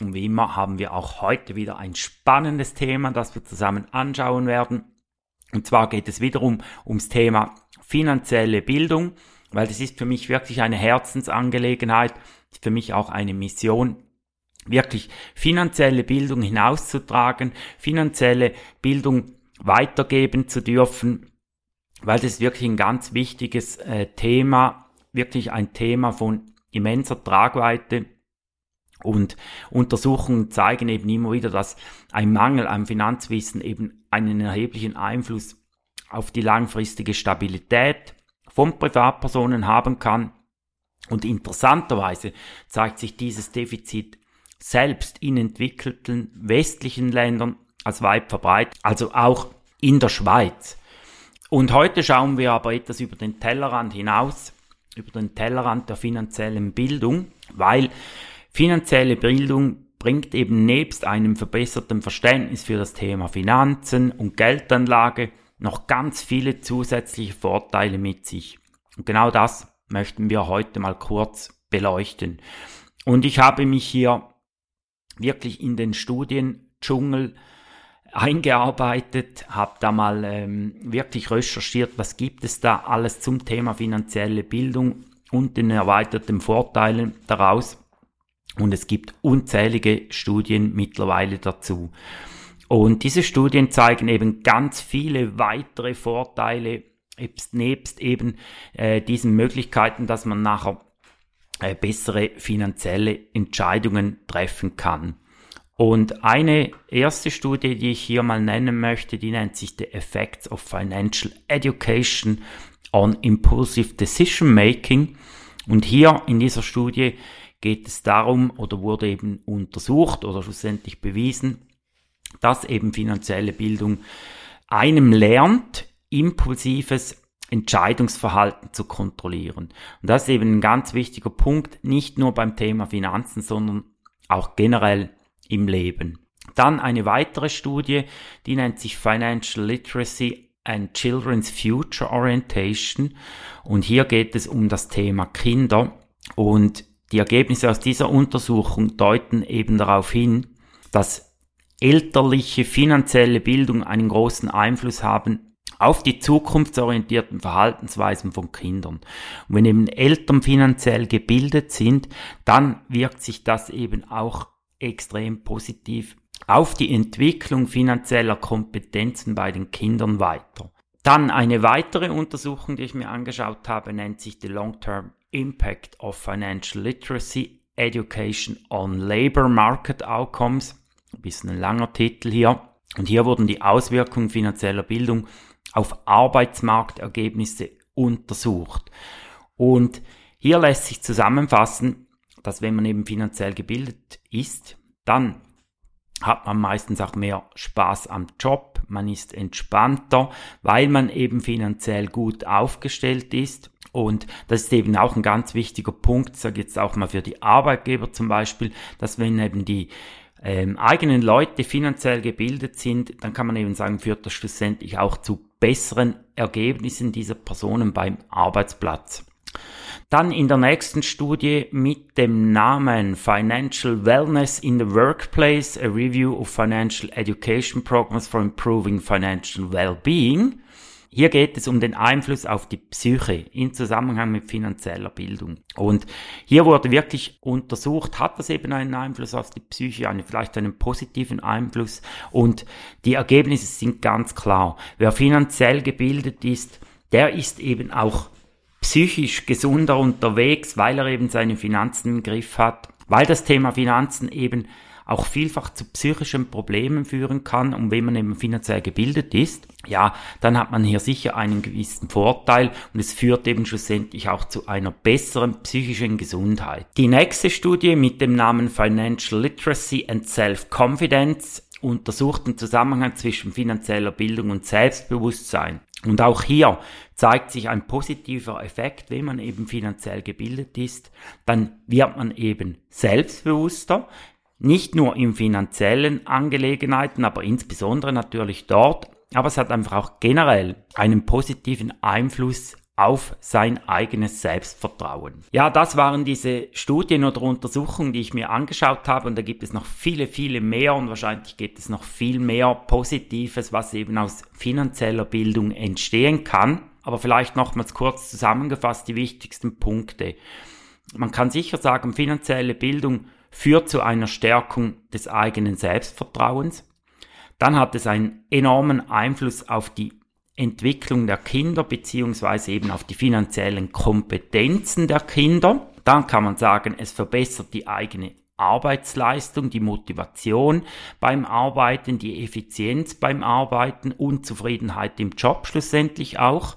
Und wie immer haben wir auch heute wieder ein spannendes Thema, das wir zusammen anschauen werden. Und zwar geht es wiederum ums Thema finanzielle Bildung, weil das ist für mich wirklich eine Herzensangelegenheit, ist für mich auch eine Mission, wirklich finanzielle Bildung hinauszutragen, finanzielle Bildung weitergeben zu dürfen, weil das ist wirklich ein ganz wichtiges äh, Thema, wirklich ein Thema von immenser Tragweite und Untersuchungen zeigen eben immer wieder, dass ein Mangel am Finanzwissen eben einen erheblichen Einfluss auf die langfristige Stabilität von Privatpersonen haben kann. Und interessanterweise zeigt sich dieses Defizit selbst in entwickelten westlichen Ländern als weit verbreitet, also auch in der Schweiz. Und heute schauen wir aber etwas über den Tellerrand hinaus, über den Tellerrand der finanziellen Bildung, weil Finanzielle Bildung bringt eben nebst einem verbesserten Verständnis für das Thema Finanzen und Geldanlage noch ganz viele zusätzliche Vorteile mit sich. Und genau das möchten wir heute mal kurz beleuchten. Und ich habe mich hier wirklich in den Studiendschungel eingearbeitet, habe da mal ähm, wirklich recherchiert, was gibt es da alles zum Thema finanzielle Bildung und den erweiterten Vorteilen daraus und es gibt unzählige Studien mittlerweile dazu. Und diese Studien zeigen eben ganz viele weitere Vorteile, nebst eben äh, diesen Möglichkeiten, dass man nachher äh, bessere finanzielle Entscheidungen treffen kann. Und eine erste Studie, die ich hier mal nennen möchte, die nennt sich The Effects of Financial Education on Impulsive Decision Making. Und hier in dieser Studie geht es darum oder wurde eben untersucht oder schlussendlich bewiesen, dass eben finanzielle Bildung einem lernt, impulsives Entscheidungsverhalten zu kontrollieren. Und das ist eben ein ganz wichtiger Punkt, nicht nur beim Thema Finanzen, sondern auch generell im Leben. Dann eine weitere Studie, die nennt sich Financial Literacy and Children's Future Orientation. Und hier geht es um das Thema Kinder. Und die Ergebnisse aus dieser Untersuchung deuten eben darauf hin, dass elterliche finanzielle Bildung einen großen Einfluss haben auf die zukunftsorientierten Verhaltensweisen von Kindern. Und wenn eben Eltern finanziell gebildet sind, dann wirkt sich das eben auch extrem positiv auf die Entwicklung finanzieller Kompetenzen bei den Kindern weiter. Dann eine weitere Untersuchung, die ich mir angeschaut habe, nennt sich die Long-Term Impact of Financial Literacy Education on Labor Market Outcomes. Ein bisschen ein langer Titel hier. Und hier wurden die Auswirkungen finanzieller Bildung auf Arbeitsmarktergebnisse untersucht. Und hier lässt sich zusammenfassen, dass wenn man eben finanziell gebildet ist, dann hat man meistens auch mehr Spaß am Job, man ist entspannter, weil man eben finanziell gut aufgestellt ist. Und das ist eben auch ein ganz wichtiger Punkt, sage jetzt auch mal für die Arbeitgeber zum Beispiel, dass wenn eben die ähm, eigenen Leute finanziell gebildet sind, dann kann man eben sagen, führt das schlussendlich auch zu besseren Ergebnissen dieser Personen beim Arbeitsplatz. Dann in der nächsten Studie mit dem Namen Financial Wellness in the Workplace, a Review of Financial Education Programs for Improving Financial Wellbeing. Hier geht es um den Einfluss auf die Psyche in Zusammenhang mit finanzieller Bildung. Und hier wurde wirklich untersucht, hat das eben einen Einfluss auf die Psyche, einen, vielleicht einen positiven Einfluss. Und die Ergebnisse sind ganz klar. Wer finanziell gebildet ist, der ist eben auch psychisch gesunder unterwegs, weil er eben seine Finanzen im Griff hat, weil das Thema Finanzen eben auch vielfach zu psychischen Problemen führen kann und wenn man eben finanziell gebildet ist, ja, dann hat man hier sicher einen gewissen Vorteil und es führt eben schlussendlich auch zu einer besseren psychischen Gesundheit. Die nächste Studie mit dem Namen Financial Literacy and Self-Confidence untersucht den Zusammenhang zwischen finanzieller Bildung und Selbstbewusstsein. Und auch hier zeigt sich ein positiver Effekt, wenn man eben finanziell gebildet ist, dann wird man eben selbstbewusster, nicht nur in finanziellen Angelegenheiten, aber insbesondere natürlich dort, aber es hat einfach auch generell einen positiven Einfluss auf sein eigenes Selbstvertrauen. Ja, das waren diese Studien oder Untersuchungen, die ich mir angeschaut habe und da gibt es noch viele, viele mehr und wahrscheinlich gibt es noch viel mehr Positives, was eben aus finanzieller Bildung entstehen kann. Aber vielleicht nochmals kurz zusammengefasst die wichtigsten Punkte. Man kann sicher sagen, finanzielle Bildung führt zu einer Stärkung des eigenen Selbstvertrauens. Dann hat es einen enormen Einfluss auf die Entwicklung der Kinder beziehungsweise eben auf die finanziellen Kompetenzen der Kinder. Dann kann man sagen, es verbessert die eigene Arbeitsleistung, die Motivation beim Arbeiten, die Effizienz beim Arbeiten und Zufriedenheit im Job schlussendlich auch.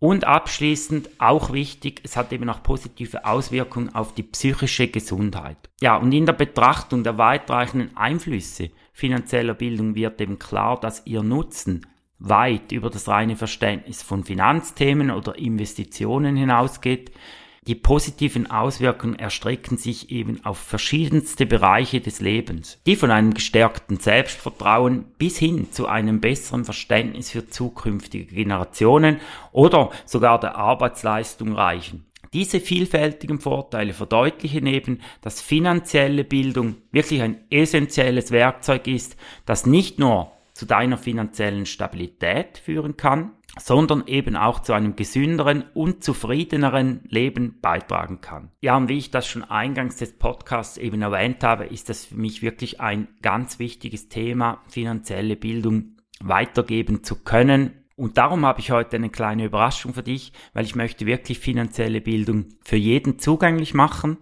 Und abschließend auch wichtig, es hat eben auch positive Auswirkungen auf die psychische Gesundheit. Ja, und in der Betrachtung der weitreichenden Einflüsse finanzieller Bildung wird eben klar, dass ihr Nutzen weit über das reine Verständnis von Finanzthemen oder Investitionen hinausgeht. Die positiven Auswirkungen erstrecken sich eben auf verschiedenste Bereiche des Lebens, die von einem gestärkten Selbstvertrauen bis hin zu einem besseren Verständnis für zukünftige Generationen oder sogar der Arbeitsleistung reichen. Diese vielfältigen Vorteile verdeutlichen eben, dass finanzielle Bildung wirklich ein essentielles Werkzeug ist, das nicht nur zu deiner finanziellen Stabilität führen kann, sondern eben auch zu einem gesünderen und zufriedeneren Leben beitragen kann. Ja, und wie ich das schon eingangs des Podcasts eben erwähnt habe, ist das für mich wirklich ein ganz wichtiges Thema, finanzielle Bildung weitergeben zu können. Und darum habe ich heute eine kleine Überraschung für dich, weil ich möchte wirklich finanzielle Bildung für jeden zugänglich machen.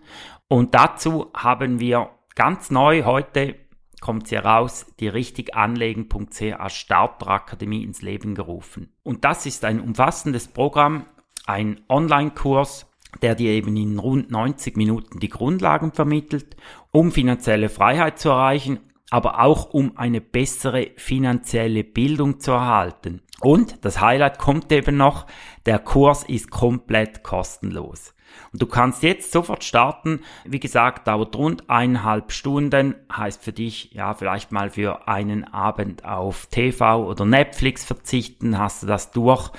Und dazu haben wir ganz neu heute kommt sie heraus, die richtiganlegen.ch Starterakademie ins Leben gerufen. Und das ist ein umfassendes Programm, ein Online-Kurs, der dir eben in rund 90 Minuten die Grundlagen vermittelt, um finanzielle Freiheit zu erreichen, aber auch um eine bessere finanzielle Bildung zu erhalten. Und das Highlight kommt eben noch, der Kurs ist komplett kostenlos. Und du kannst jetzt sofort starten. Wie gesagt, dauert rund eineinhalb Stunden. Heißt für dich, ja, vielleicht mal für einen Abend auf TV oder Netflix verzichten, hast du das durch.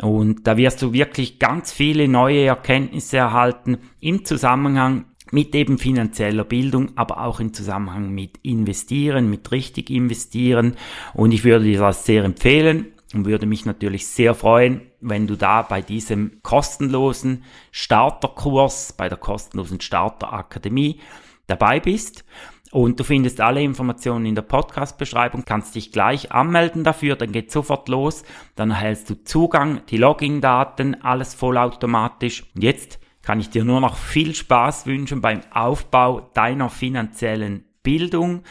Und da wirst du wirklich ganz viele neue Erkenntnisse erhalten im Zusammenhang mit eben finanzieller Bildung, aber auch im Zusammenhang mit investieren, mit richtig investieren. Und ich würde dir das sehr empfehlen und würde mich natürlich sehr freuen, wenn du da bei diesem kostenlosen Starterkurs, bei der kostenlosen Starterakademie dabei bist. Und du findest alle Informationen in der Podcast-Beschreibung, kannst dich gleich anmelden dafür, dann geht sofort los, dann erhältst du Zugang, die Login-Daten, alles vollautomatisch. Und jetzt kann ich dir nur noch viel Spaß wünschen beim Aufbau deiner finanziellen Bildung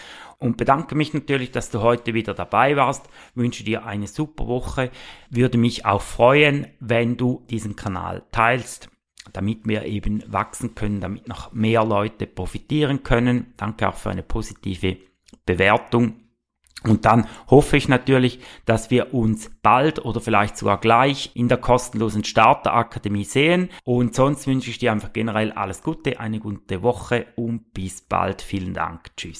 und bedanke mich natürlich, dass du heute wieder dabei warst. Wünsche dir eine super Woche. Würde mich auch freuen, wenn du diesen Kanal teilst, damit wir eben wachsen können, damit noch mehr Leute profitieren können. Danke auch für eine positive Bewertung. Und dann hoffe ich natürlich, dass wir uns bald oder vielleicht sogar gleich in der kostenlosen Starterakademie sehen. Und sonst wünsche ich dir einfach generell alles Gute, eine gute Woche und bis bald. Vielen Dank. Tschüss.